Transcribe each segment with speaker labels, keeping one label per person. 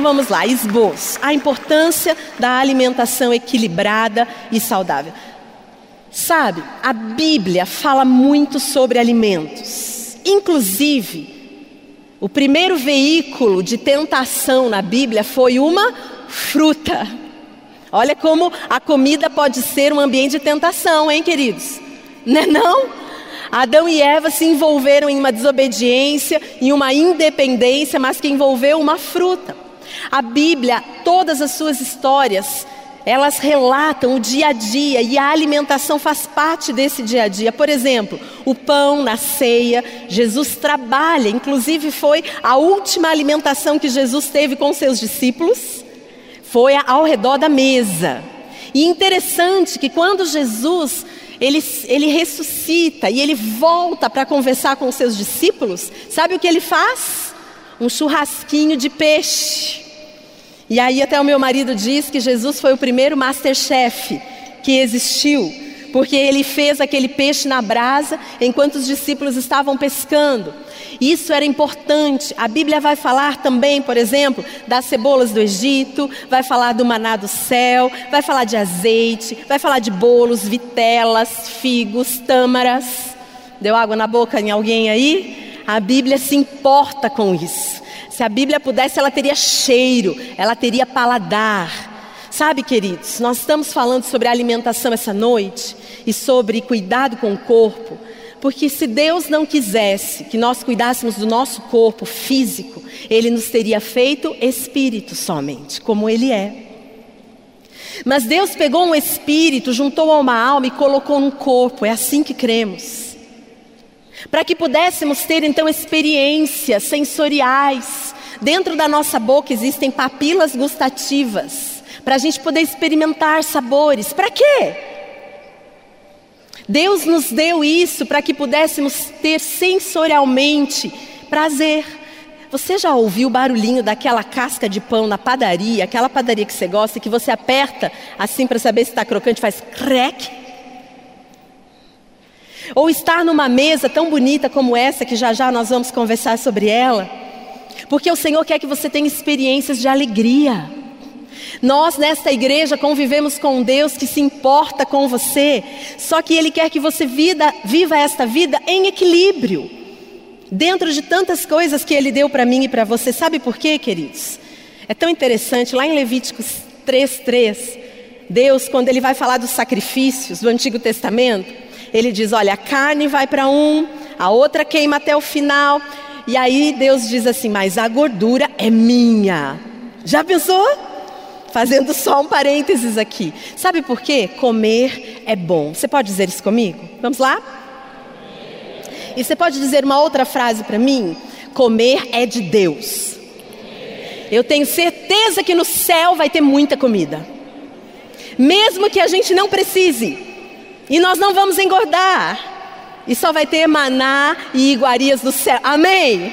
Speaker 1: Então vamos lá, esboço. A importância da alimentação equilibrada e saudável. Sabe, a Bíblia fala muito sobre alimentos. Inclusive, o primeiro veículo de tentação na Bíblia foi uma fruta. Olha como a comida pode ser um ambiente de tentação, hein, queridos? Não é não? Adão e Eva se envolveram em uma desobediência, em uma independência, mas que envolveu uma fruta. A Bíblia, todas as suas histórias, elas relatam o dia a dia e a alimentação faz parte desse dia a dia. Por exemplo, o pão na ceia, Jesus trabalha, inclusive foi a última alimentação que Jesus teve com seus discípulos, foi ao redor da mesa. E interessante que quando Jesus ele, ele ressuscita e ele volta para conversar com seus discípulos, sabe o que ele faz? Um churrasquinho de peixe. E aí até o meu marido diz que Jesus foi o primeiro masterchef que existiu, porque ele fez aquele peixe na brasa enquanto os discípulos estavam pescando. Isso era importante. A Bíblia vai falar também, por exemplo, das cebolas do Egito, vai falar do maná do céu, vai falar de azeite, vai falar de bolos, vitelas, figos, tâmaras. Deu água na boca em alguém aí? A Bíblia se importa com isso. Se a Bíblia pudesse, ela teria cheiro, ela teria paladar. Sabe, queridos, nós estamos falando sobre alimentação essa noite e sobre cuidado com o corpo, porque se Deus não quisesse que nós cuidássemos do nosso corpo físico, Ele nos teria feito espírito somente, como Ele é. Mas Deus pegou um espírito, juntou a uma alma e colocou num corpo, é assim que cremos para que pudéssemos ter então experiências sensoriais. Dentro da nossa boca existem papilas gustativas, para a gente poder experimentar sabores. Para quê? Deus nos deu isso para que pudéssemos ter sensorialmente prazer. Você já ouviu o barulhinho daquela casca de pão na padaria, aquela padaria que você gosta, que você aperta assim para saber se está crocante, faz crack? Ou estar numa mesa tão bonita como essa, que já já nós vamos conversar sobre ela. Porque o Senhor quer que você tenha experiências de alegria. Nós nesta igreja convivemos com um Deus que se importa com você, só que Ele quer que você vida, viva esta vida em equilíbrio, dentro de tantas coisas que Ele deu para mim e para você. Sabe por quê, queridos? É tão interessante, lá em Levíticos 3,3, Deus, quando Ele vai falar dos sacrifícios do Antigo Testamento, ele diz: olha, a carne vai para um, a outra queima até o final. E aí Deus diz assim: mas a gordura é minha. Já pensou? Fazendo só um parênteses aqui. Sabe por quê? Comer é bom. Você pode dizer isso comigo? Vamos lá? E você pode dizer uma outra frase para mim? Comer é de Deus. Eu tenho certeza que no céu vai ter muita comida. Mesmo que a gente não precise. E nós não vamos engordar. E só vai ter maná e iguarias do céu. Amém?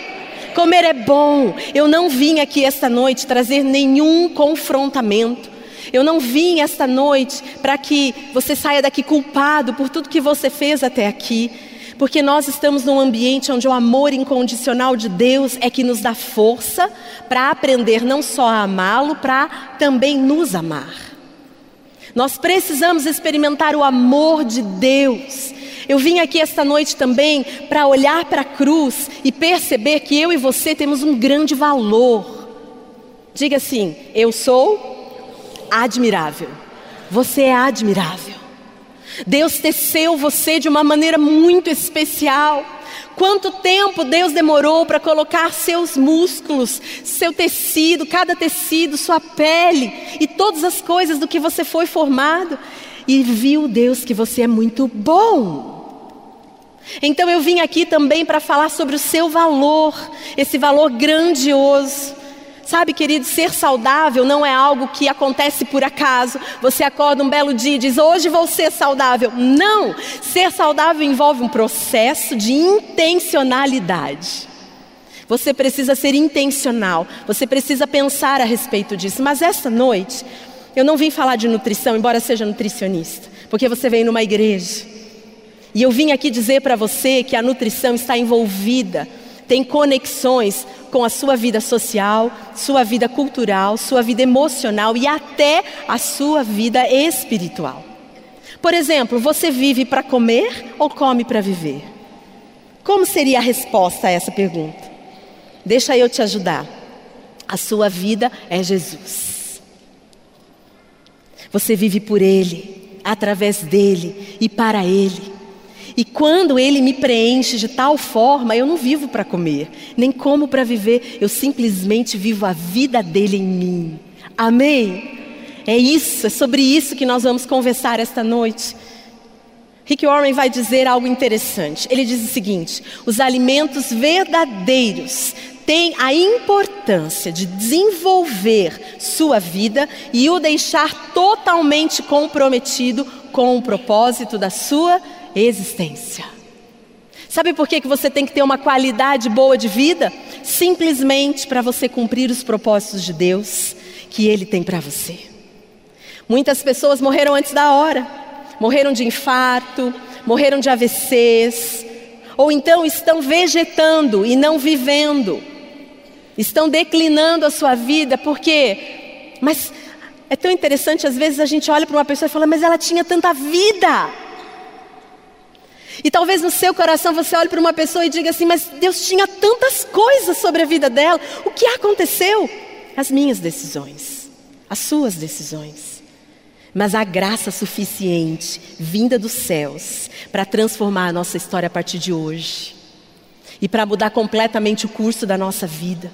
Speaker 1: Comer é bom. Eu não vim aqui esta noite trazer nenhum confrontamento. Eu não vim esta noite para que você saia daqui culpado por tudo que você fez até aqui. Porque nós estamos num ambiente onde o amor incondicional de Deus é que nos dá força para aprender não só a amá-lo, para também nos amar. Nós precisamos experimentar o amor de Deus. Eu vim aqui esta noite também para olhar para a cruz e perceber que eu e você temos um grande valor. Diga assim: eu sou admirável. Você é admirável. Deus teceu você de uma maneira muito especial. Quanto tempo Deus demorou para colocar seus músculos, seu tecido, cada tecido, sua pele e todas as coisas do que você foi formado. E viu Deus que você é muito bom. Então eu vim aqui também para falar sobre o seu valor, esse valor grandioso. Sabe, querido, ser saudável não é algo que acontece por acaso. Você acorda um belo dia e diz: Hoje vou ser saudável. Não! Ser saudável envolve um processo de intencionalidade. Você precisa ser intencional, você precisa pensar a respeito disso. Mas esta noite, eu não vim falar de nutrição, embora seja nutricionista, porque você veio numa igreja. E eu vim aqui dizer para você que a nutrição está envolvida, tem conexões com a sua vida social, sua vida cultural, sua vida emocional e até a sua vida espiritual. Por exemplo, você vive para comer ou come para viver? Como seria a resposta a essa pergunta? Deixa eu te ajudar. A sua vida é Jesus. Você vive por Ele, através dele e para Ele. E quando Ele me preenche de tal forma, eu não vivo para comer, nem como para viver, eu simplesmente vivo a vida dele em mim. Amém? É isso, é sobre isso que nós vamos conversar esta noite. Rick Warren vai dizer algo interessante. Ele diz o seguinte: os alimentos verdadeiros têm a importância de desenvolver sua vida e o deixar totalmente comprometido com o propósito da sua vida existência. Sabe por que, que você tem que ter uma qualidade boa de vida? Simplesmente para você cumprir os propósitos de Deus que Ele tem para você. Muitas pessoas morreram antes da hora, morreram de infarto, morreram de AVCs, ou então estão vegetando e não vivendo, estão declinando a sua vida, porque, mas é tão interessante, às vezes a gente olha para uma pessoa e fala, mas ela tinha tanta vida. E talvez no seu coração você olhe para uma pessoa e diga assim: Mas Deus tinha tantas coisas sobre a vida dela, o que aconteceu? As minhas decisões, as suas decisões. Mas há graça suficiente vinda dos céus para transformar a nossa história a partir de hoje e para mudar completamente o curso da nossa vida.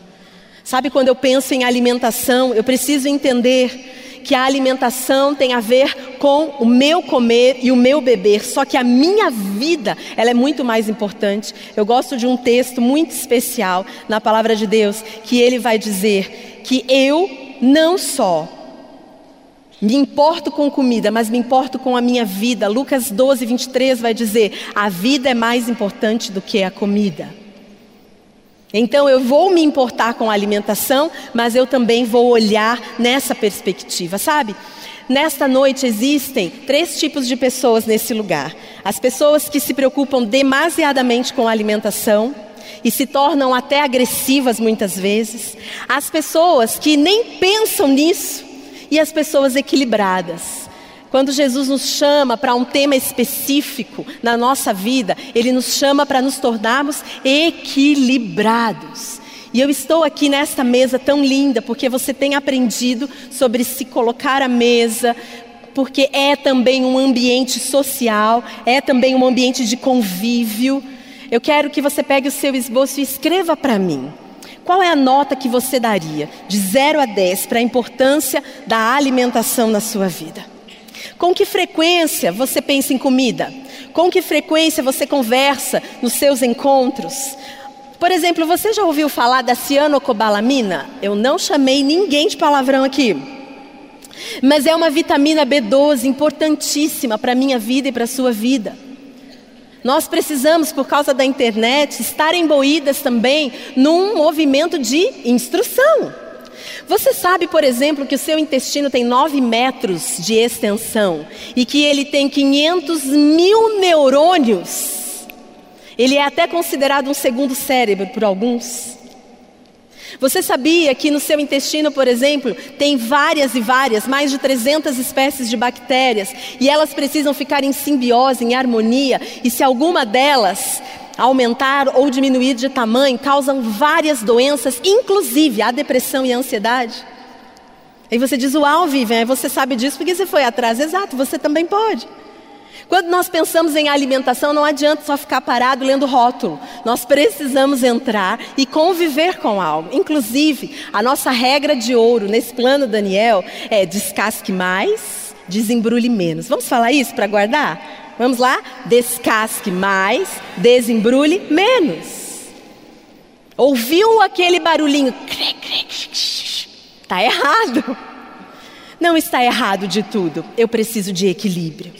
Speaker 1: Sabe, quando eu penso em alimentação, eu preciso entender que a alimentação tem a ver com o meu comer e o meu beber, só que a minha vida, ela é muito mais importante. Eu gosto de um texto muito especial na palavra de Deus, que ele vai dizer que eu não só me importo com comida, mas me importo com a minha vida. Lucas 12, 23 vai dizer: a vida é mais importante do que a comida. Então eu vou me importar com a alimentação, mas eu também vou olhar nessa perspectiva, sabe? Nesta noite existem três tipos de pessoas nesse lugar: as pessoas que se preocupam demasiadamente com a alimentação e se tornam até agressivas muitas vezes, as pessoas que nem pensam nisso e as pessoas equilibradas. Quando Jesus nos chama para um tema específico na nossa vida, Ele nos chama para nos tornarmos equilibrados. E eu estou aqui nesta mesa tão linda porque você tem aprendido sobre se colocar à mesa, porque é também um ambiente social, é também um ambiente de convívio. Eu quero que você pegue o seu esboço e escreva para mim. Qual é a nota que você daria de 0 a 10 para a importância da alimentação na sua vida? Com que frequência você pensa em comida? Com que frequência você conversa nos seus encontros? Por exemplo, você já ouviu falar da cianocobalamina? Eu não chamei ninguém de palavrão aqui. Mas é uma vitamina B12 importantíssima para a minha vida e para a sua vida. Nós precisamos, por causa da internet, estar imbuídas também num movimento de instrução. Você sabe, por exemplo, que o seu intestino tem 9 metros de extensão e que ele tem 500 mil neurônios? Ele é até considerado um segundo cérebro por alguns. Você sabia que no seu intestino, por exemplo, tem várias e várias, mais de 300 espécies de bactérias, e elas precisam ficar em simbiose, em harmonia, e se alguma delas aumentar ou diminuir de tamanho causam várias doenças, inclusive a depressão e a ansiedade. Aí você diz, uau, Vivian, você sabe disso porque você foi atrás. Exato, você também pode. Quando nós pensamos em alimentação, não adianta só ficar parado lendo rótulo. Nós precisamos entrar e conviver com algo. Inclusive, a nossa regra de ouro nesse plano Daniel é descasque mais, desembrulhe menos. Vamos falar isso para guardar? Vamos lá? Descasque mais, desembrulhe menos. Ouviu aquele barulhinho? Está errado. Não está errado de tudo. Eu preciso de equilíbrio.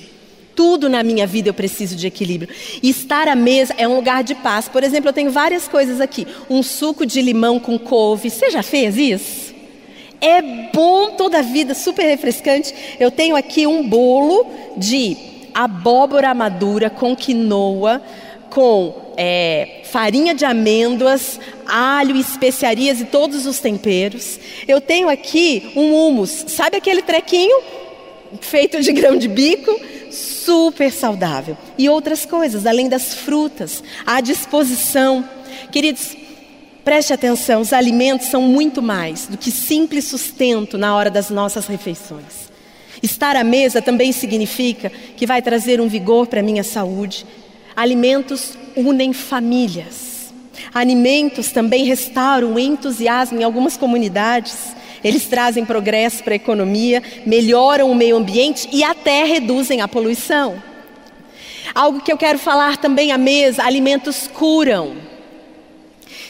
Speaker 1: Tudo na minha vida eu preciso de equilíbrio. Estar à mesa é um lugar de paz. Por exemplo, eu tenho várias coisas aqui. Um suco de limão com couve. Você já fez isso? É bom toda a vida, super refrescante. Eu tenho aqui um bolo de abóbora madura com quinoa, com é, farinha de amêndoas, alho, especiarias e todos os temperos. Eu tenho aqui um hummus, sabe aquele trequinho feito de grão de bico? Super saudável. E outras coisas, além das frutas, à disposição. Queridos, preste atenção: os alimentos são muito mais do que simples sustento na hora das nossas refeições. Estar à mesa também significa que vai trazer um vigor para a minha saúde. Alimentos unem famílias. Alimentos também restauram o entusiasmo em algumas comunidades. Eles trazem progresso para a economia, melhoram o meio ambiente e até reduzem a poluição. Algo que eu quero falar também à mesa: alimentos curam.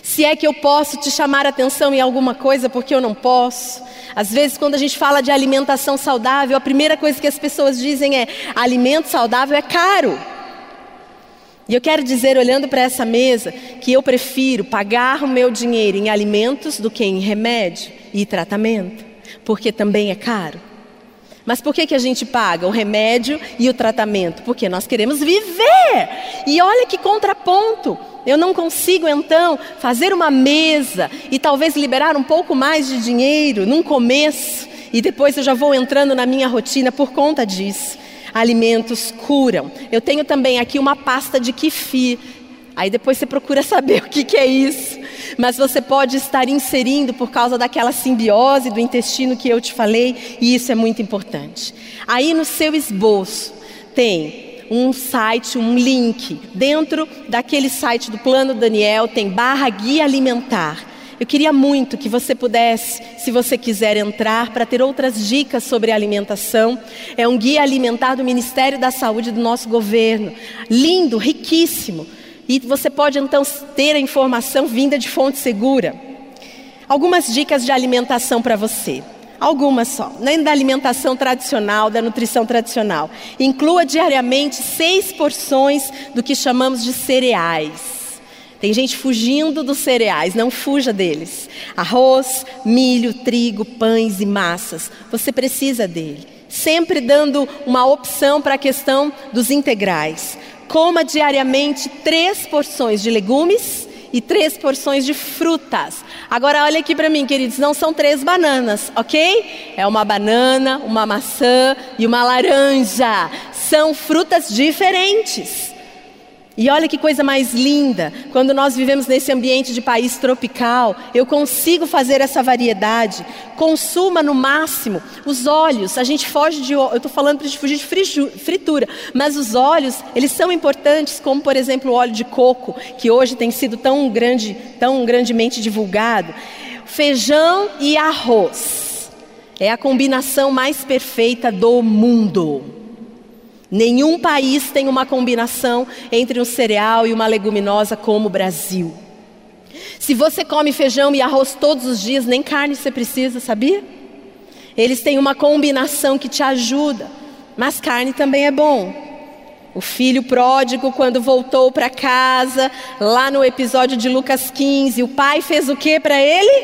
Speaker 1: Se é que eu posso te chamar a atenção em alguma coisa, porque eu não posso. Às vezes, quando a gente fala de alimentação saudável, a primeira coisa que as pessoas dizem é: alimento saudável é caro. E eu quero dizer, olhando para essa mesa, que eu prefiro pagar o meu dinheiro em alimentos do que em remédio e tratamento, porque também é caro. Mas por que, que a gente paga o remédio e o tratamento? Porque nós queremos viver. E olha que contraponto. Eu não consigo então fazer uma mesa e talvez liberar um pouco mais de dinheiro num começo e depois eu já vou entrando na minha rotina por conta disso. Alimentos curam. Eu tenho também aqui uma pasta de kifi. Aí depois você procura saber o que, que é isso. Mas você pode estar inserindo por causa daquela simbiose do intestino que eu te falei, e isso é muito importante. Aí no seu esboço tem um site, um link. Dentro daquele site do Plano Daniel tem barra guia alimentar. Eu queria muito que você pudesse, se você quiser entrar, para ter outras dicas sobre alimentação. É um guia alimentar do Ministério da Saúde do nosso governo. Lindo, riquíssimo. E você pode então ter a informação vinda de fonte segura. Algumas dicas de alimentação para você. Algumas só, nem da alimentação tradicional, da nutrição tradicional. Inclua diariamente seis porções do que chamamos de cereais. Tem gente fugindo dos cereais, não fuja deles. Arroz, milho, trigo, pães e massas. Você precisa dele. Sempre dando uma opção para a questão dos integrais. Coma diariamente três porções de legumes e três porções de frutas. Agora olha aqui para mim, queridos, não são três bananas, ok? É uma banana, uma maçã e uma laranja. São frutas diferentes. E olha que coisa mais linda, quando nós vivemos nesse ambiente de país tropical, eu consigo fazer essa variedade. Consuma no máximo os óleos. A gente foge de, eu estou falando para a gente fugir de fritura, mas os óleos eles são importantes, como por exemplo o óleo de coco, que hoje tem sido tão grande, tão grandemente divulgado. Feijão e arroz é a combinação mais perfeita do mundo. Nenhum país tem uma combinação entre um cereal e uma leguminosa como o Brasil. Se você come feijão e arroz todos os dias, nem carne você precisa, sabia? Eles têm uma combinação que te ajuda, mas carne também é bom. O filho pródigo, quando voltou para casa, lá no episódio de Lucas 15, o pai fez o que para ele?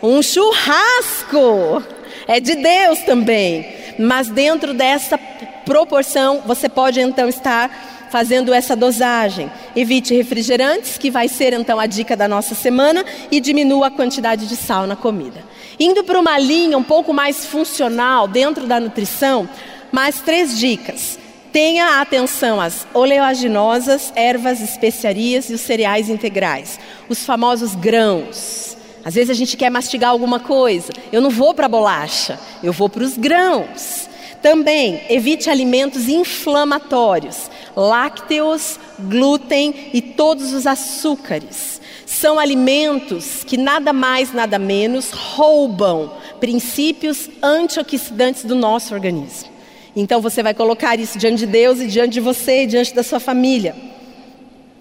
Speaker 1: Um churrasco. É de Deus também. Mas dentro dessa proporção, você pode então estar fazendo essa dosagem. Evite refrigerantes, que vai ser então a dica da nossa semana, e diminua a quantidade de sal na comida. Indo para uma linha um pouco mais funcional dentro da nutrição, mais três dicas. Tenha atenção às oleaginosas, ervas, especiarias e os cereais integrais, os famosos grãos. Às vezes a gente quer mastigar alguma coisa, eu não vou para a bolacha, eu vou para os grãos. Também evite alimentos inflamatórios, lácteos, glúten e todos os açúcares. São alimentos que nada mais, nada menos roubam princípios antioxidantes do nosso organismo. Então você vai colocar isso diante de Deus e diante de você e diante da sua família.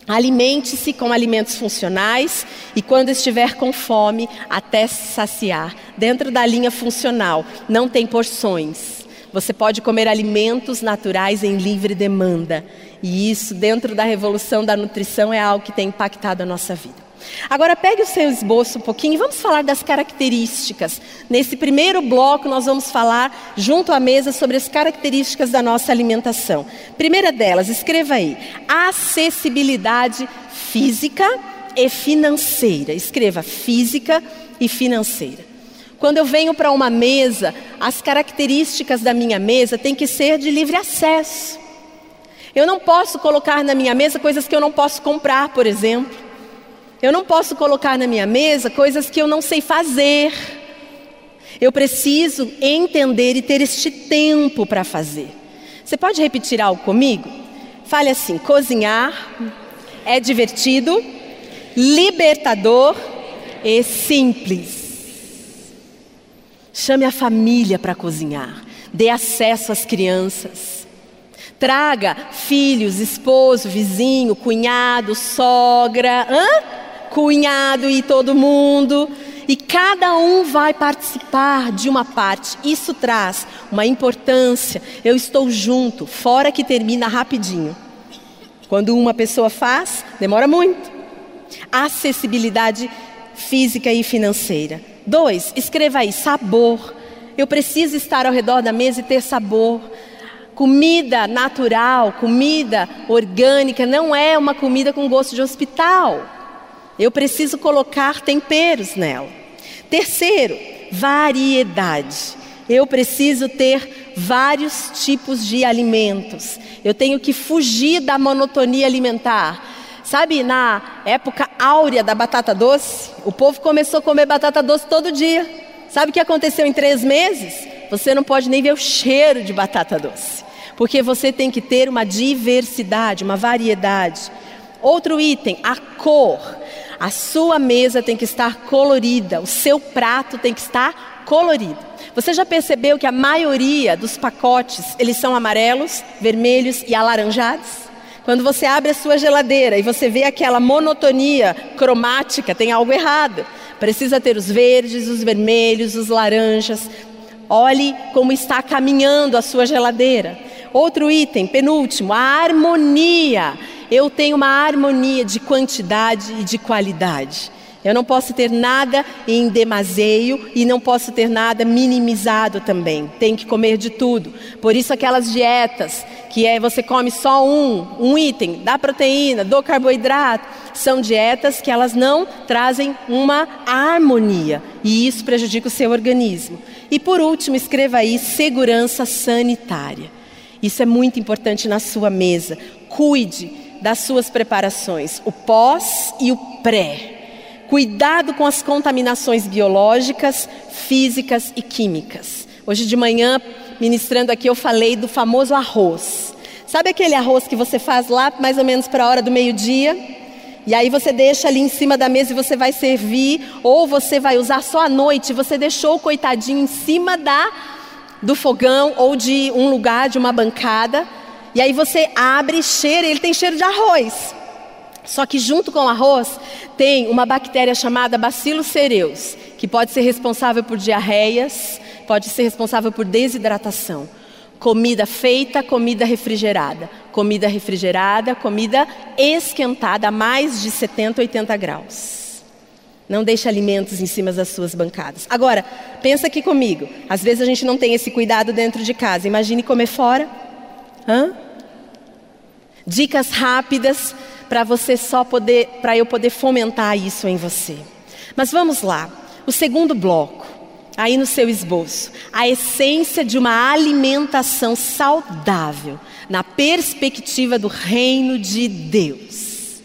Speaker 1: Alimente-se com alimentos funcionais e, quando estiver com fome, até se saciar. Dentro da linha funcional, não tem porções. Você pode comer alimentos naturais em livre demanda. E isso, dentro da revolução da nutrição, é algo que tem impactado a nossa vida. Agora pegue o seu esboço um pouquinho e vamos falar das características. Nesse primeiro bloco nós vamos falar junto à mesa sobre as características da nossa alimentação. Primeira delas, escreva aí: acessibilidade física e financeira. Escreva física e financeira. Quando eu venho para uma mesa, as características da minha mesa têm que ser de livre acesso. Eu não posso colocar na minha mesa coisas que eu não posso comprar, por exemplo. Eu não posso colocar na minha mesa coisas que eu não sei fazer. Eu preciso entender e ter este tempo para fazer. Você pode repetir algo comigo? Fale assim: cozinhar é divertido, libertador e simples. Chame a família para cozinhar, dê acesso às crianças. Traga filhos, esposo, vizinho, cunhado, sogra. Hã? Cunhado e todo mundo, e cada um vai participar de uma parte. Isso traz uma importância. Eu estou junto, fora que termina rapidinho. Quando uma pessoa faz, demora muito. Acessibilidade física e financeira. Dois, escreva aí, sabor. Eu preciso estar ao redor da mesa e ter sabor. Comida natural, comida orgânica, não é uma comida com gosto de hospital. Eu preciso colocar temperos nela. Terceiro, variedade. Eu preciso ter vários tipos de alimentos. Eu tenho que fugir da monotonia alimentar. Sabe, na época áurea da batata doce, o povo começou a comer batata doce todo dia. Sabe o que aconteceu em três meses? Você não pode nem ver o cheiro de batata doce. Porque você tem que ter uma diversidade, uma variedade. Outro item, a cor. A sua mesa tem que estar colorida, o seu prato tem que estar colorido. Você já percebeu que a maioria dos pacotes, eles são amarelos, vermelhos e alaranjados? Quando você abre a sua geladeira e você vê aquela monotonia cromática, tem algo errado. Precisa ter os verdes, os vermelhos, os laranjas. Olhe como está caminhando a sua geladeira. Outro item, penúltimo, a harmonia eu tenho uma harmonia de quantidade e de qualidade. Eu não posso ter nada em demaseio e não posso ter nada minimizado também. Tem que comer de tudo. Por isso aquelas dietas que é você come só um, um item, dá proteína, do carboidrato, são dietas que elas não trazem uma harmonia e isso prejudica o seu organismo. E por último, escreva aí segurança sanitária. Isso é muito importante na sua mesa. Cuide das suas preparações, o pós e o pré. Cuidado com as contaminações biológicas, físicas e químicas. Hoje de manhã, ministrando aqui, eu falei do famoso arroz. Sabe aquele arroz que você faz lá mais ou menos para a hora do meio-dia? E aí você deixa ali em cima da mesa e você vai servir, ou você vai usar só à noite, você deixou o coitadinho em cima da do fogão ou de um lugar, de uma bancada, e aí você abre, cheira, ele tem cheiro de arroz. Só que junto com o arroz tem uma bactéria chamada Bacillus cereus, que pode ser responsável por diarreias, pode ser responsável por desidratação. Comida feita, comida refrigerada. Comida refrigerada, comida esquentada a mais de 70, 80 graus. Não deixe alimentos em cima das suas bancadas. Agora, pensa aqui comigo. Às vezes a gente não tem esse cuidado dentro de casa. Imagine comer fora. Hã? Dicas rápidas para você só poder, para eu poder fomentar isso em você. Mas vamos lá. O segundo bloco, aí no seu esboço, a essência de uma alimentação saudável na perspectiva do reino de Deus.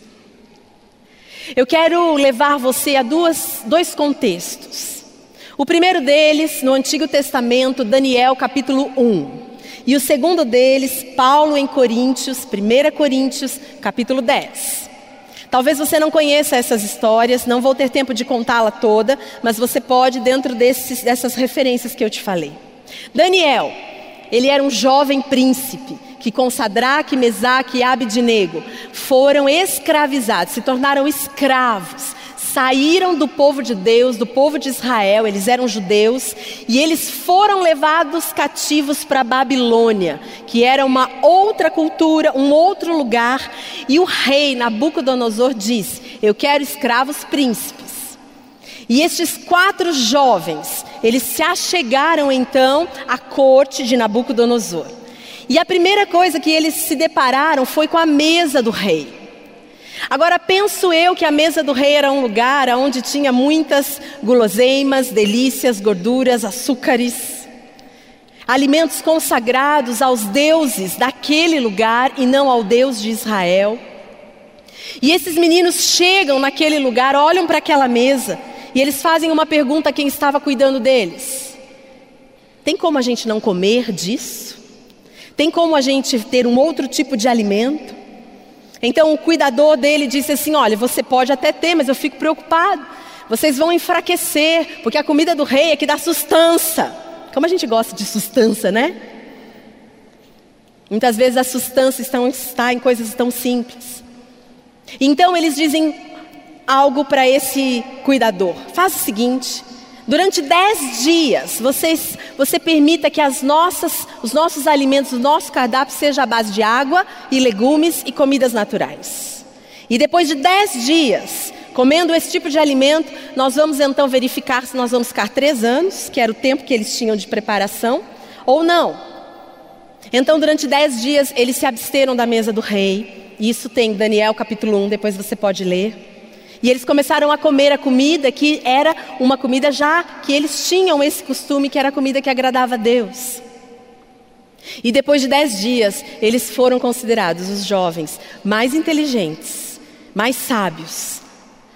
Speaker 1: Eu quero levar você a duas, dois contextos. O primeiro deles, no Antigo Testamento, Daniel capítulo 1. E o segundo deles, Paulo em Coríntios, 1 Coríntios, capítulo 10. Talvez você não conheça essas histórias, não vou ter tempo de contá-la toda, mas você pode dentro desses, dessas referências que eu te falei. Daniel, ele era um jovem príncipe que com Sadraque, Mesaque e Abidnego foram escravizados, se tornaram escravos, saíram do povo de Deus, do povo de Israel, eles eram judeus, e eles foram levados cativos para Babilônia, que era uma outra cultura, um outro lugar, e o rei Nabucodonosor disse: Eu quero escravos príncipes. E estes quatro jovens, eles se achegaram então à corte de Nabucodonosor. E a primeira coisa que eles se depararam foi com a mesa do rei. Agora penso eu que a mesa do rei era um lugar onde tinha muitas guloseimas, delícias, gorduras, açúcares, alimentos consagrados aos deuses daquele lugar e não ao Deus de Israel. E esses meninos chegam naquele lugar, olham para aquela mesa e eles fazem uma pergunta a quem estava cuidando deles: Tem como a gente não comer disso? Tem como a gente ter um outro tipo de alimento? Então o cuidador dele disse assim: Olha, você pode até ter, mas eu fico preocupado. Vocês vão enfraquecer, porque a comida do rei é que dá sustância. Como a gente gosta de sustância, né? Muitas vezes a sustância está em coisas tão simples. Então eles dizem algo para esse cuidador: Faça o seguinte, Durante dez dias, vocês, você permita que as nossas, os nossos alimentos, o nosso cardápio seja à base de água e legumes e comidas naturais. E depois de dez dias, comendo esse tipo de alimento, nós vamos então verificar se nós vamos ficar três anos, que era o tempo que eles tinham de preparação, ou não. Então, durante dez dias, eles se absteram da mesa do rei. Isso tem Daniel capítulo 1, depois você pode ler. E eles começaram a comer a comida que era uma comida já que eles tinham esse costume, que era a comida que agradava a Deus. E depois de dez dias, eles foram considerados os jovens mais inteligentes, mais sábios,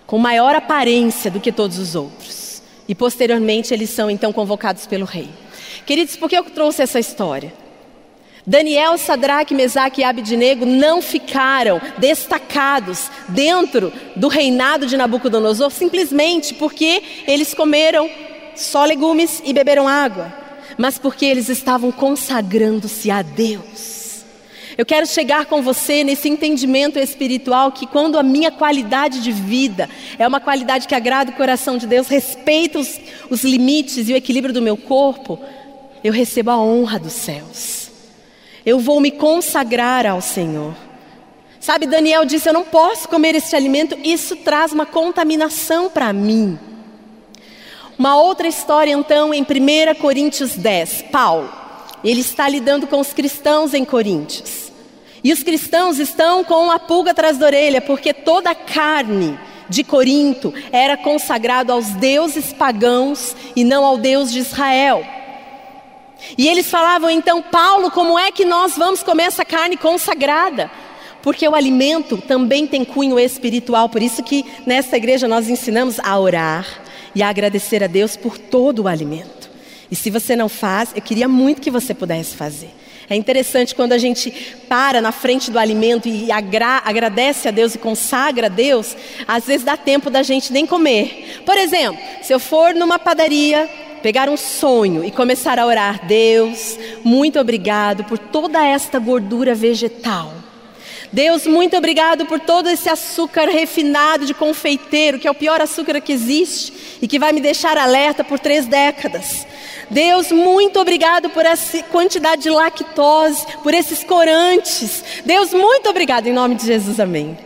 Speaker 1: com maior aparência do que todos os outros. E posteriormente eles são então convocados pelo rei. Queridos, por que eu trouxe essa história? Daniel, Sadraque, Mesaque e Abidnego não ficaram destacados dentro do reinado de Nabucodonosor simplesmente porque eles comeram só legumes e beberam água, mas porque eles estavam consagrando-se a Deus. Eu quero chegar com você nesse entendimento espiritual que quando a minha qualidade de vida é uma qualidade que agrada o coração de Deus, respeita os, os limites e o equilíbrio do meu corpo, eu recebo a honra dos céus. Eu vou me consagrar ao Senhor. Sabe, Daniel disse: Eu não posso comer este alimento, isso traz uma contaminação para mim. Uma outra história, então, em 1 Coríntios 10, Paulo. Ele está lidando com os cristãos em Coríntios. E os cristãos estão com a pulga atrás da orelha, porque toda a carne de Corinto era consagrado aos deuses pagãos e não ao Deus de Israel. E eles falavam então, Paulo, como é que nós vamos comer essa carne consagrada? Porque o alimento também tem cunho espiritual, por isso que nesta igreja nós ensinamos a orar e a agradecer a Deus por todo o alimento. E se você não faz, eu queria muito que você pudesse fazer. É interessante quando a gente para na frente do alimento e agra agradece a Deus e consagra a Deus, às vezes dá tempo da gente nem comer. Por exemplo, se eu for numa padaria pegar um sonho e começar a orar: Deus, muito obrigado por toda esta gordura vegetal. Deus, muito obrigado por todo esse açúcar refinado de confeiteiro, que é o pior açúcar que existe e que vai me deixar alerta por três décadas. Deus, muito obrigado por essa quantidade de lactose, por esses corantes. Deus, muito obrigado em nome de Jesus, amém.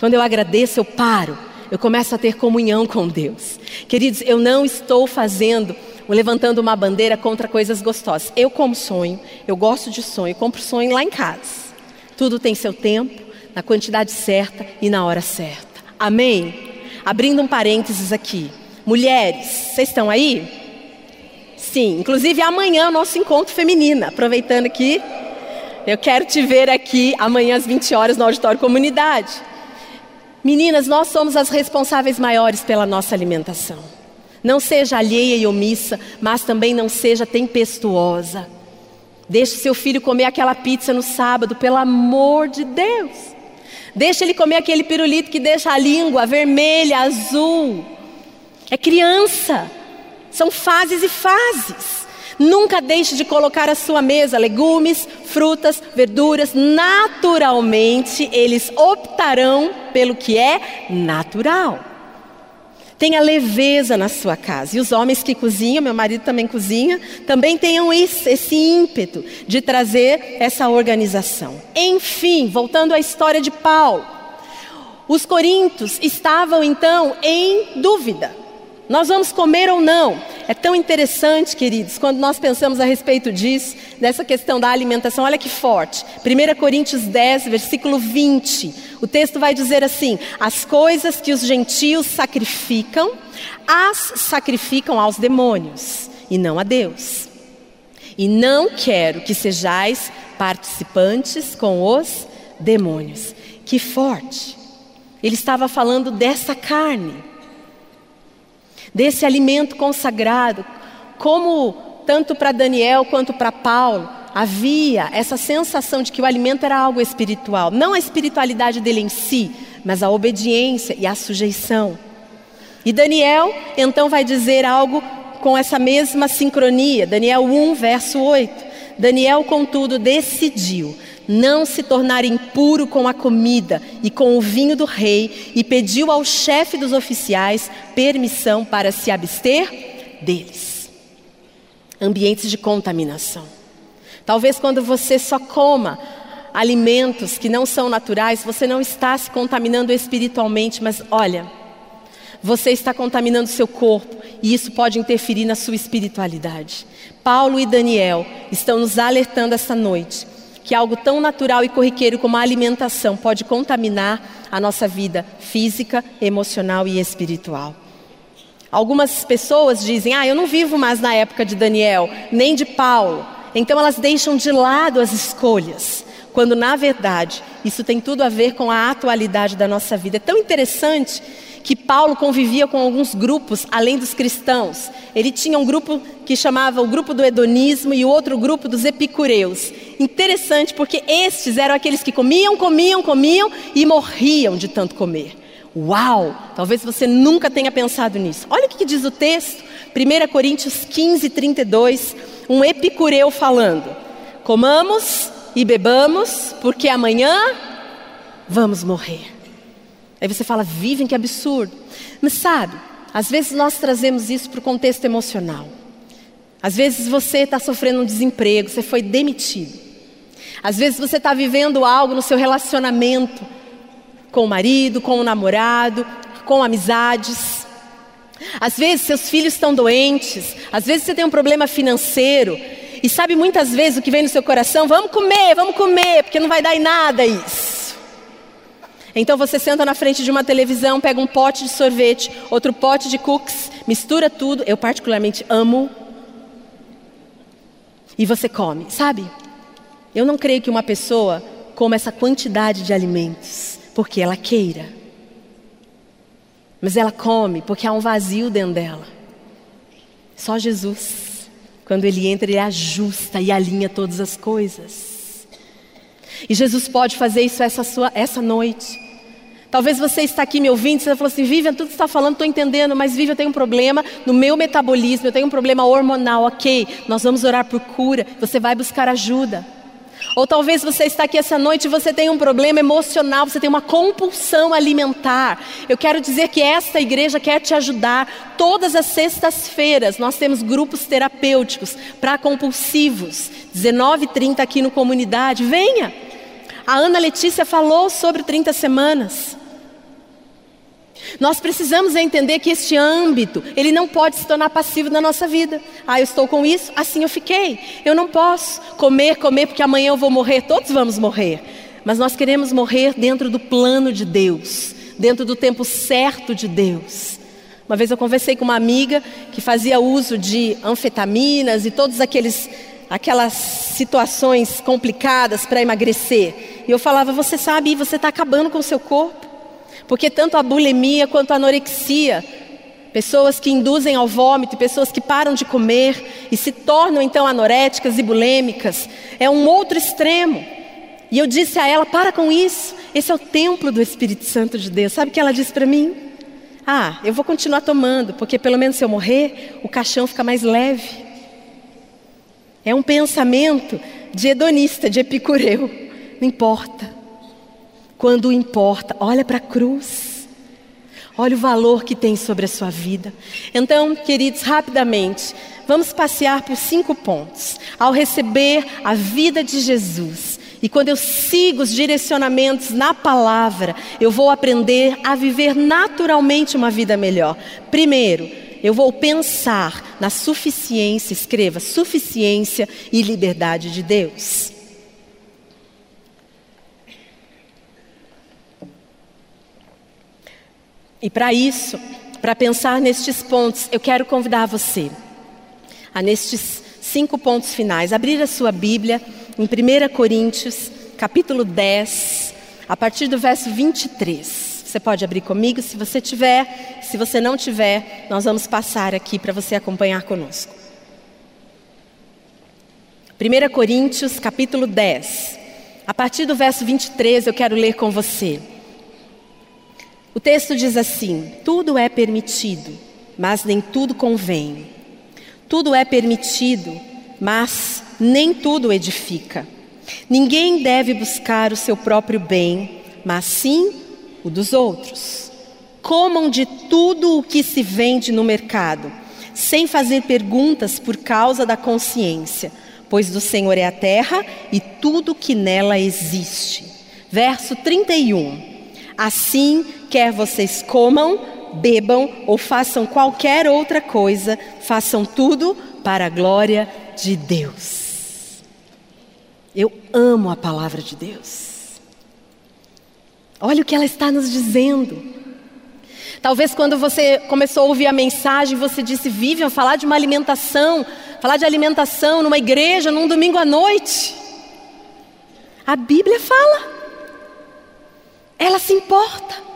Speaker 1: Quando eu agradeço, eu paro eu começo a ter comunhão com Deus. Queridos, eu não estou fazendo, levantando uma bandeira contra coisas gostosas. Eu como sonho, eu gosto de sonho, compro sonho lá em casa. Tudo tem seu tempo, na quantidade certa e na hora certa. Amém? Abrindo um parênteses aqui. Mulheres, vocês estão aí? Sim, inclusive amanhã o nosso encontro feminino. Aproveitando aqui, eu quero te ver aqui amanhã às 20 horas no Auditório Comunidade. Meninas, nós somos as responsáveis maiores pela nossa alimentação. Não seja alheia e omissa, mas também não seja tempestuosa. Deixe seu filho comer aquela pizza no sábado, pelo amor de Deus. Deixe ele comer aquele pirulito que deixa a língua vermelha, azul. É criança. São fases e fases. Nunca deixe de colocar à sua mesa legumes, frutas, verduras. Naturalmente, eles optarão pelo que é natural. Tenha leveza na sua casa. E os homens que cozinham, meu marido também cozinha, também tenham esse, esse ímpeto de trazer essa organização. Enfim, voltando à história de Paulo. Os coríntios estavam então em dúvida. Nós vamos comer ou não? É tão interessante, queridos, quando nós pensamos a respeito disso, dessa questão da alimentação. Olha que forte. 1 Coríntios 10, versículo 20. O texto vai dizer assim: As coisas que os gentios sacrificam, as sacrificam aos demônios e não a Deus. E não quero que sejais participantes com os demônios. Que forte. Ele estava falando dessa carne desse alimento consagrado, como tanto para Daniel quanto para Paulo, havia essa sensação de que o alimento era algo espiritual, não a espiritualidade dele em si, mas a obediência e a sujeição. E Daniel então vai dizer algo com essa mesma sincronia, Daniel 1, verso 8. Daniel, contudo, decidiu não se tornar impuro com a comida e com o vinho do rei, e pediu ao chefe dos oficiais permissão para se abster deles. Ambientes de contaminação. Talvez quando você só coma alimentos que não são naturais, você não está se contaminando espiritualmente, mas olha, você está contaminando seu corpo e isso pode interferir na sua espiritualidade. Paulo e Daniel estão nos alertando essa noite que algo tão natural e corriqueiro como a alimentação pode contaminar a nossa vida física, emocional e espiritual. Algumas pessoas dizem: Ah, eu não vivo mais na época de Daniel, nem de Paulo. Então elas deixam de lado as escolhas, quando na verdade isso tem tudo a ver com a atualidade da nossa vida. É tão interessante que Paulo convivia com alguns grupos além dos cristãos. Ele tinha um grupo que chamava o grupo do hedonismo e o outro grupo dos epicureus. Interessante porque estes eram aqueles que comiam, comiam, comiam e morriam de tanto comer. Uau! Talvez você nunca tenha pensado nisso. Olha o que diz o texto, 1 Coríntios 15, 32, um epicureu falando: Comamos e bebamos, porque amanhã vamos morrer. Aí você fala, vivem, que absurdo. Mas sabe, às vezes nós trazemos isso para o contexto emocional. Às vezes você está sofrendo um desemprego, você foi demitido. Às vezes você está vivendo algo no seu relacionamento com o marido, com o namorado, com amizades. Às vezes seus filhos estão doentes, às vezes você tem um problema financeiro. E sabe muitas vezes o que vem no seu coração? Vamos comer, vamos comer, porque não vai dar em nada isso. Então você senta na frente de uma televisão, pega um pote de sorvete, outro pote de cookies, mistura tudo. Eu particularmente amo. E você come, sabe? Eu não creio que uma pessoa coma essa quantidade de alimentos porque ela queira. Mas ela come porque há um vazio dentro dela. Só Jesus, quando ele entra, ele ajusta e alinha todas as coisas. E Jesus pode fazer isso essa, sua, essa noite. Talvez você está aqui me ouvindo você falou assim, Vivian, tudo que está falando, estou entendendo, mas Vivian, eu tenho um problema no meu metabolismo, eu tenho um problema hormonal, ok, nós vamos orar por cura, você vai buscar ajuda. Ou talvez você está aqui essa noite e você tem um problema emocional, você tem uma compulsão alimentar. Eu quero dizer que esta igreja quer te ajudar. Todas as sextas-feiras nós temos grupos terapêuticos para compulsivos. 19h30 aqui no comunidade. Venha! A Ana Letícia falou sobre 30 semanas. Nós precisamos entender que este âmbito, ele não pode se tornar passivo na nossa vida. Ah, eu estou com isso, assim eu fiquei. Eu não posso comer, comer, porque amanhã eu vou morrer. Todos vamos morrer. Mas nós queremos morrer dentro do plano de Deus, dentro do tempo certo de Deus. Uma vez eu conversei com uma amiga que fazia uso de anfetaminas e todos aqueles aquelas situações complicadas para emagrecer. E eu falava, você sabe, você está acabando com o seu corpo. Porque tanto a bulimia quanto a anorexia, pessoas que induzem ao vômito, pessoas que param de comer e se tornam então anoréticas e bulêmicas, é um outro extremo. E eu disse a ela: para com isso, esse é o templo do Espírito Santo de Deus. Sabe o que ela disse para mim? Ah, eu vou continuar tomando, porque pelo menos se eu morrer, o caixão fica mais leve. É um pensamento de hedonista, de epicureu. Não importa. Quando importa, olha para a cruz. Olha o valor que tem sobre a sua vida. Então, queridos, rapidamente, vamos passear por cinco pontos. Ao receber a vida de Jesus, e quando eu sigo os direcionamentos na palavra, eu vou aprender a viver naturalmente uma vida melhor. Primeiro, eu vou pensar na suficiência, escreva, suficiência e liberdade de Deus. E para isso, para pensar nestes pontos, eu quero convidar você a nestes cinco pontos finais, abrir a sua Bíblia em 1 Coríntios, capítulo 10, a partir do verso 23. Você pode abrir comigo, se você tiver, se você não tiver, nós vamos passar aqui para você acompanhar conosco. 1 Coríntios, capítulo 10. A partir do verso 23, eu quero ler com você. O texto diz assim: Tudo é permitido, mas nem tudo convém. Tudo é permitido, mas nem tudo edifica. Ninguém deve buscar o seu próprio bem, mas sim o dos outros. Comam de tudo o que se vende no mercado, sem fazer perguntas por causa da consciência, pois do Senhor é a terra e tudo que nela existe. Verso 31. Assim, quer vocês comam, bebam ou façam qualquer outra coisa, façam tudo para a glória de Deus. Eu amo a palavra de Deus. Olha o que ela está nos dizendo. Talvez quando você começou a ouvir a mensagem, você disse: Vivian, falar de uma alimentação, falar de alimentação numa igreja, num domingo à noite. A Bíblia fala. Ela se importa.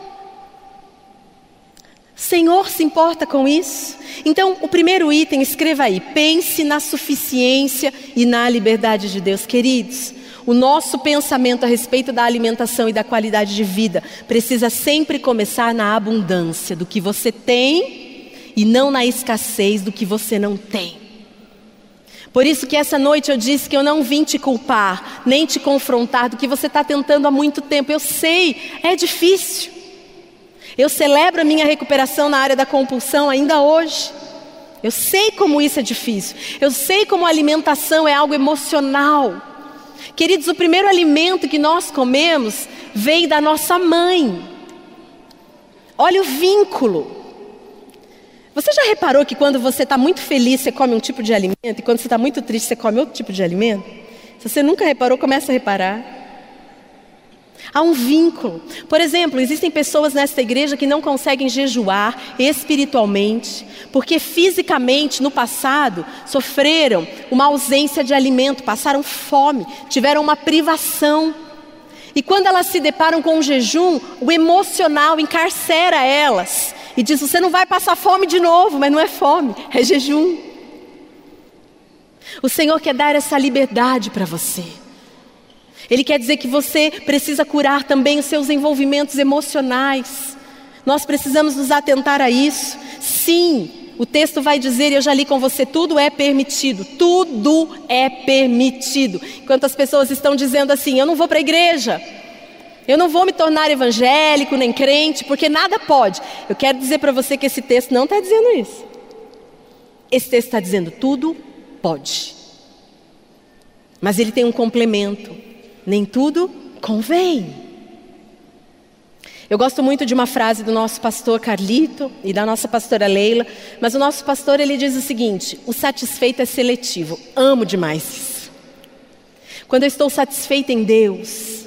Speaker 1: Senhor se importa com isso. Então, o primeiro item, escreva aí: pense na suficiência e na liberdade de Deus, queridos. O nosso pensamento a respeito da alimentação e da qualidade de vida precisa sempre começar na abundância do que você tem e não na escassez do que você não tem. Por isso que essa noite eu disse que eu não vim te culpar, nem te confrontar do que você está tentando há muito tempo. Eu sei, é difícil. Eu celebro a minha recuperação na área da compulsão ainda hoje. Eu sei como isso é difícil. Eu sei como a alimentação é algo emocional. Queridos, o primeiro alimento que nós comemos veio da nossa mãe. Olha o vínculo. Você já reparou que quando você está muito feliz, você come um tipo de alimento, e quando você está muito triste, você come outro tipo de alimento? Se você nunca reparou, comece a reparar. Há um vínculo. Por exemplo, existem pessoas nesta igreja que não conseguem jejuar espiritualmente, porque fisicamente, no passado, sofreram uma ausência de alimento, passaram fome, tiveram uma privação. E quando elas se deparam com o jejum, o emocional encarcera elas e diz: Você não vai passar fome de novo, mas não é fome, é jejum. O Senhor quer dar essa liberdade para você. Ele quer dizer que você precisa curar também os seus envolvimentos emocionais. Nós precisamos nos atentar a isso. Sim, o texto vai dizer, e eu já li com você, tudo é permitido, tudo é permitido. Enquanto as pessoas estão dizendo assim, eu não vou para a igreja, eu não vou me tornar evangélico nem crente, porque nada pode. Eu quero dizer para você que esse texto não está dizendo isso. Esse texto está dizendo tudo pode. Mas ele tem um complemento nem tudo convém. Eu gosto muito de uma frase do nosso pastor Carlito e da nossa pastora Leila, mas o nosso pastor ele diz o seguinte: o satisfeito é seletivo. Amo demais. Quando eu estou satisfeito em Deus,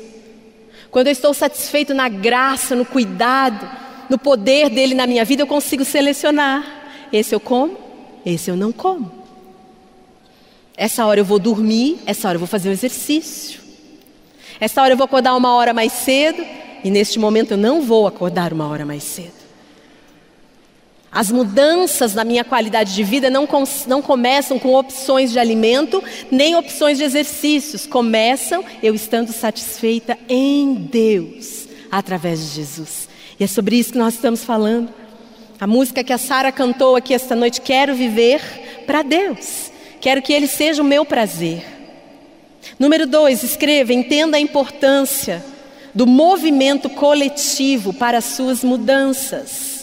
Speaker 1: quando eu estou satisfeito na graça, no cuidado, no poder dele na minha vida, eu consigo selecionar. Esse eu como, esse eu não como. Essa hora eu vou dormir, essa hora eu vou fazer o exercício. Essa hora eu vou acordar uma hora mais cedo e neste momento eu não vou acordar uma hora mais cedo. As mudanças na minha qualidade de vida não, não começam com opções de alimento, nem opções de exercícios. Começam eu estando satisfeita em Deus, através de Jesus. E é sobre isso que nós estamos falando. A música que a Sara cantou aqui esta noite, Quero Viver para Deus. Quero que ele seja o meu prazer. Número dois, escreva, entenda a importância do movimento coletivo para as suas mudanças.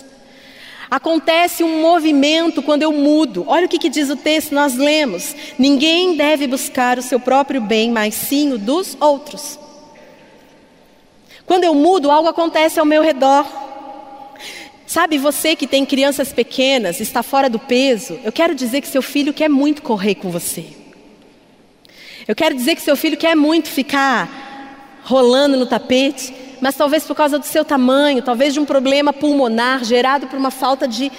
Speaker 1: Acontece um movimento quando eu mudo. Olha o que, que, diz o texto, nós lemos. Ninguém deve buscar o seu próprio bem, mas sim o dos outros. Quando eu mudo, algo acontece ao meu redor. Sabe, você que tem crianças pequenas, está fora do peso, eu quero dizer que seu filho quer muito correr com você. Eu quero dizer que seu filho quer muito ficar rolando no tapete, mas talvez por causa do seu tamanho, talvez de um problema pulmonar gerado por uma falta de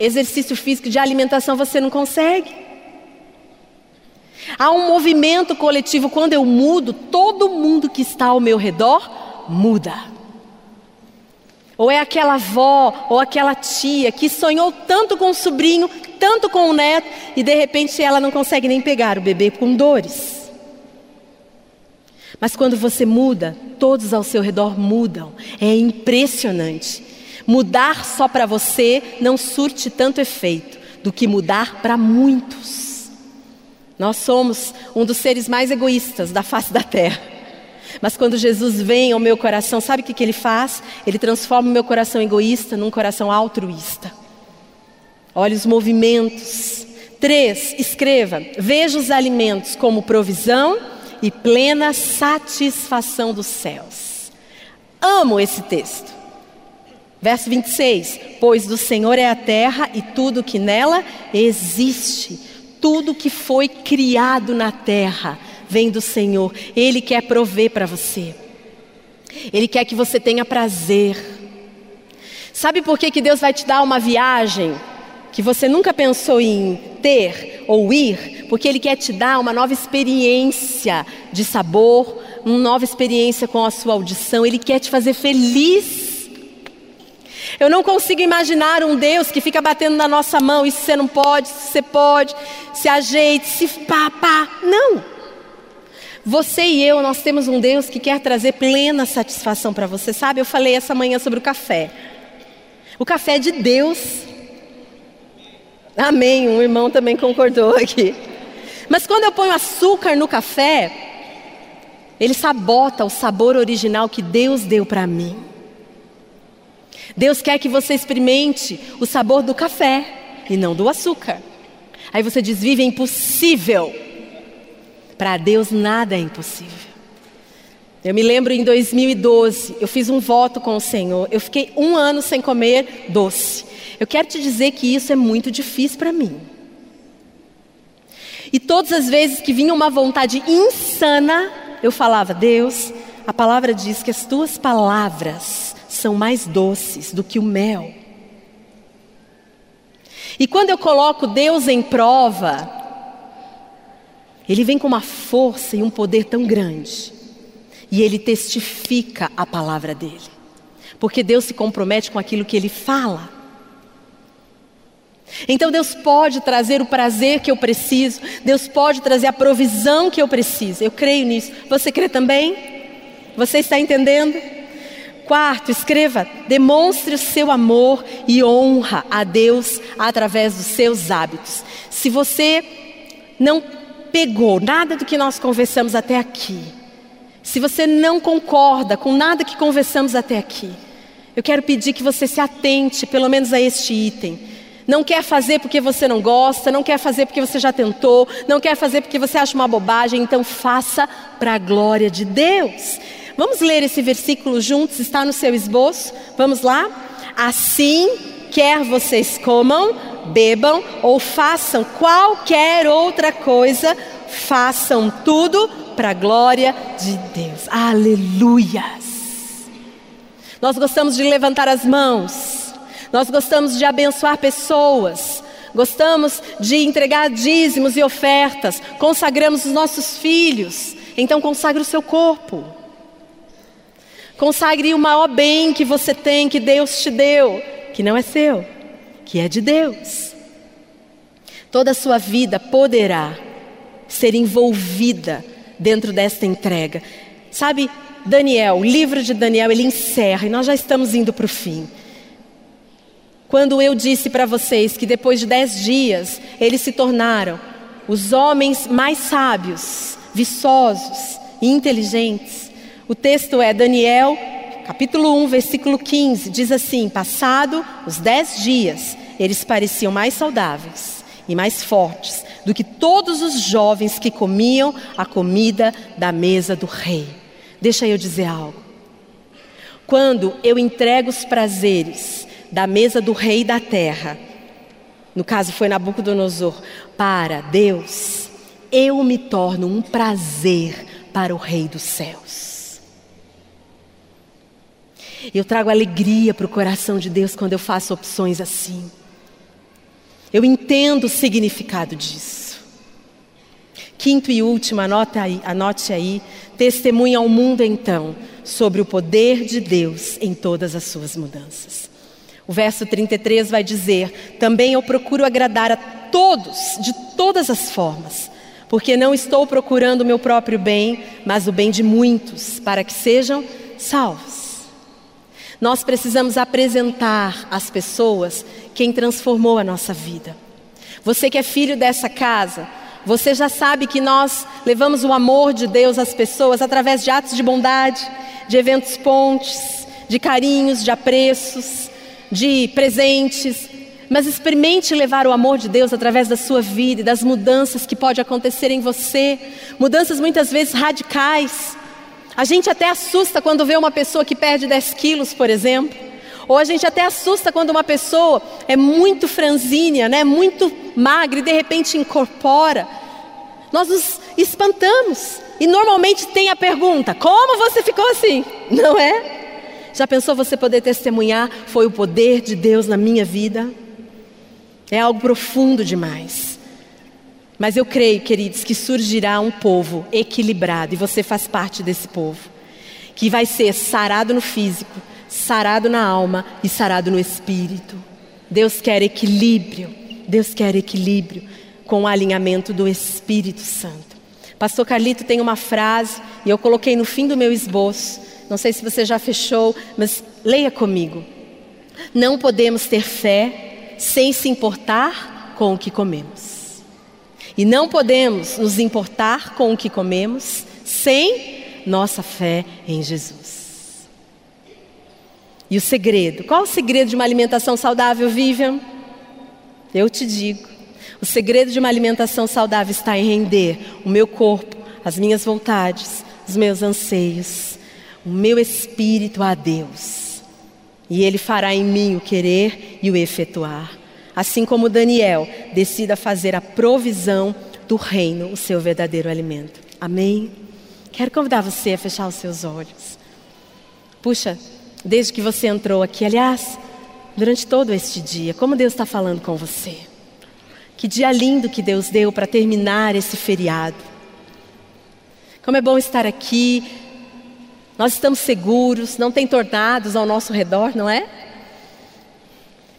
Speaker 1: exercício físico, de alimentação, você não consegue. Há um movimento coletivo, quando eu mudo, todo mundo que está ao meu redor muda. Ou é aquela avó ou aquela tia que sonhou tanto com o sobrinho, tanto com o neto, e de repente ela não consegue nem pegar o bebê com dores. Mas quando você muda, todos ao seu redor mudam. É impressionante. Mudar só para você não surte tanto efeito do que mudar para muitos. Nós somos um dos seres mais egoístas da face da terra. Mas quando Jesus vem ao meu coração, sabe o que, que ele faz? Ele transforma o meu coração egoísta num coração altruísta. Olha os movimentos. Três, escreva: veja os alimentos como provisão e plena satisfação dos céus. Amo esse texto. Verso 26: Pois do Senhor é a terra e tudo que nela existe, tudo que foi criado na terra vem do Senhor. Ele quer prover para você. Ele quer que você tenha prazer. Sabe por que, que Deus vai te dar uma viagem que você nunca pensou em ter ou ir? Porque Ele quer te dar uma nova experiência de sabor, uma nova experiência com a sua audição. Ele quer te fazer feliz. Eu não consigo imaginar um Deus que fica batendo na nossa mão, isso você não pode, isso você pode, se ajeite, se pá, pá. Não. Você e eu, nós temos um Deus que quer trazer plena satisfação para você, sabe? Eu falei essa manhã sobre o café. O café é de Deus. Amém. Um irmão também concordou aqui. Mas quando eu ponho açúcar no café, ele sabota o sabor original que Deus deu para mim. Deus quer que você experimente o sabor do café e não do açúcar. Aí você diz: vive é impossível. Para Deus nada é impossível. Eu me lembro em 2012, eu fiz um voto com o Senhor. Eu fiquei um ano sem comer doce. Eu quero te dizer que isso é muito difícil para mim. E todas as vezes que vinha uma vontade insana, eu falava: Deus, a palavra diz que as tuas palavras são mais doces do que o mel. E quando eu coloco Deus em prova, Ele vem com uma força e um poder tão grande, e Ele testifica a palavra dele, porque Deus se compromete com aquilo que Ele fala. Então Deus pode trazer o prazer que eu preciso, Deus pode trazer a provisão que eu preciso. Eu creio nisso. Você crê também? Você está entendendo? Quarto, escreva: demonstre o seu amor e honra a Deus através dos seus hábitos. Se você não pegou nada do que nós conversamos até aqui, se você não concorda com nada que conversamos até aqui, eu quero pedir que você se atente, pelo menos a este item não quer fazer porque você não gosta, não quer fazer porque você já tentou, não quer fazer porque você acha uma bobagem, então faça para a glória de Deus. Vamos ler esse versículo juntos, está no seu esboço? Vamos lá? Assim, quer vocês comam, bebam ou façam qualquer outra coisa, façam tudo para a glória de Deus. Aleluias! Nós gostamos de levantar as mãos. Nós gostamos de abençoar pessoas, gostamos de entregar dízimos e ofertas, consagramos os nossos filhos. Então, consagre o seu corpo. Consagre o maior bem que você tem, que Deus te deu, que não é seu, que é de Deus. Toda a sua vida poderá ser envolvida dentro desta entrega. Sabe, Daniel, o livro de Daniel, ele encerra, e nós já estamos indo para o fim. Quando eu disse para vocês que depois de dez dias eles se tornaram os homens mais sábios, viçosos e inteligentes. O texto é Daniel, capítulo 1, versículo 15, diz assim: Passado os dez dias, eles pareciam mais saudáveis e mais fortes do que todos os jovens que comiam a comida da mesa do rei. Deixa eu dizer algo. Quando eu entrego os prazeres da mesa do rei da terra, no caso foi Nabucodonosor, para Deus, eu me torno um prazer para o rei dos céus. Eu trago alegria para o coração de Deus quando eu faço opções assim. Eu entendo o significado disso. Quinto e último, anote aí, anote aí, testemunha ao mundo então sobre o poder de Deus em todas as suas mudanças. O verso 33 vai dizer: Também eu procuro agradar a todos, de todas as formas, porque não estou procurando o meu próprio bem, mas o bem de muitos, para que sejam salvos. Nós precisamos apresentar às pessoas quem transformou a nossa vida. Você que é filho dessa casa, você já sabe que nós levamos o amor de Deus às pessoas através de atos de bondade, de eventos pontes, de carinhos, de apreços, de presentes. Mas experimente levar o amor de Deus através da sua vida e das mudanças que pode acontecer em você, mudanças muitas vezes radicais. A gente até assusta quando vê uma pessoa que perde 10 quilos, por exemplo. Ou a gente até assusta quando uma pessoa é muito franzínea, né, muito magra e de repente incorpora. Nós nos espantamos. E normalmente tem a pergunta: como você ficou assim? Não é? Já pensou você poder testemunhar? Foi o poder de Deus na minha vida? É algo profundo demais. Mas eu creio, queridos, que surgirá um povo equilibrado, e você faz parte desse povo, que vai ser sarado no físico, sarado na alma e sarado no espírito. Deus quer equilíbrio, Deus quer equilíbrio com o alinhamento do Espírito Santo. Pastor Carlito tem uma frase, e eu coloquei no fim do meu esboço. Não sei se você já fechou, mas leia comigo. Não podemos ter fé sem se importar com o que comemos. E não podemos nos importar com o que comemos sem nossa fé em Jesus. E o segredo? Qual o segredo de uma alimentação saudável, Vivian? Eu te digo. O segredo de uma alimentação saudável está em render o meu corpo, as minhas vontades, os meus anseios, o meu espírito a Deus. E Ele fará em mim o querer e o efetuar. Assim como Daniel decida fazer a provisão do reino, o seu verdadeiro alimento. Amém? Quero convidar você a fechar os seus olhos. Puxa, desde que você entrou aqui. Aliás, durante todo este dia, como Deus está falando com você. Que dia lindo que Deus deu para terminar esse feriado. Como é bom estar aqui. Nós estamos seguros, não tem tornados ao nosso redor, não é?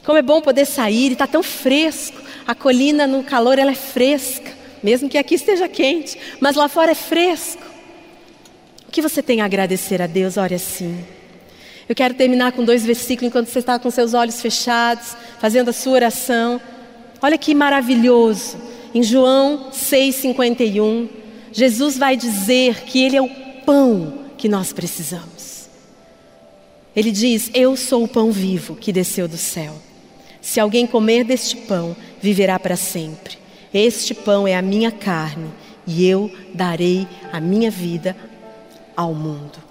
Speaker 1: Como é bom poder sair e está tão fresco. A colina no calor ela é fresca, mesmo que aqui esteja quente, mas lá fora é fresco. O que você tem a agradecer a Deus? Ore assim. Eu quero terminar com dois versículos enquanto você está com seus olhos fechados, fazendo a sua oração. Olha que maravilhoso. Em João 6,51, Jesus vai dizer que Ele é o pão que nós precisamos. Ele diz: Eu sou o pão vivo que desceu do céu. Se alguém comer deste pão, viverá para sempre. Este pão é a minha carne, e eu darei a minha vida ao mundo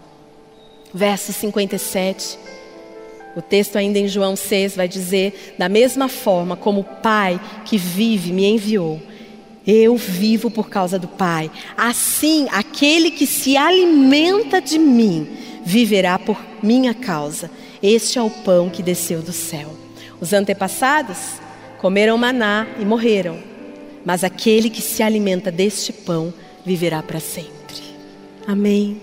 Speaker 1: verso 57. O texto, ainda em João 6, vai dizer: Da mesma forma como o Pai que vive me enviou, eu vivo por causa do Pai. Assim, aquele que se alimenta de mim viverá por minha causa. Este é o pão que desceu do céu. Os antepassados comeram maná e morreram, mas aquele que se alimenta deste pão viverá para sempre. Amém.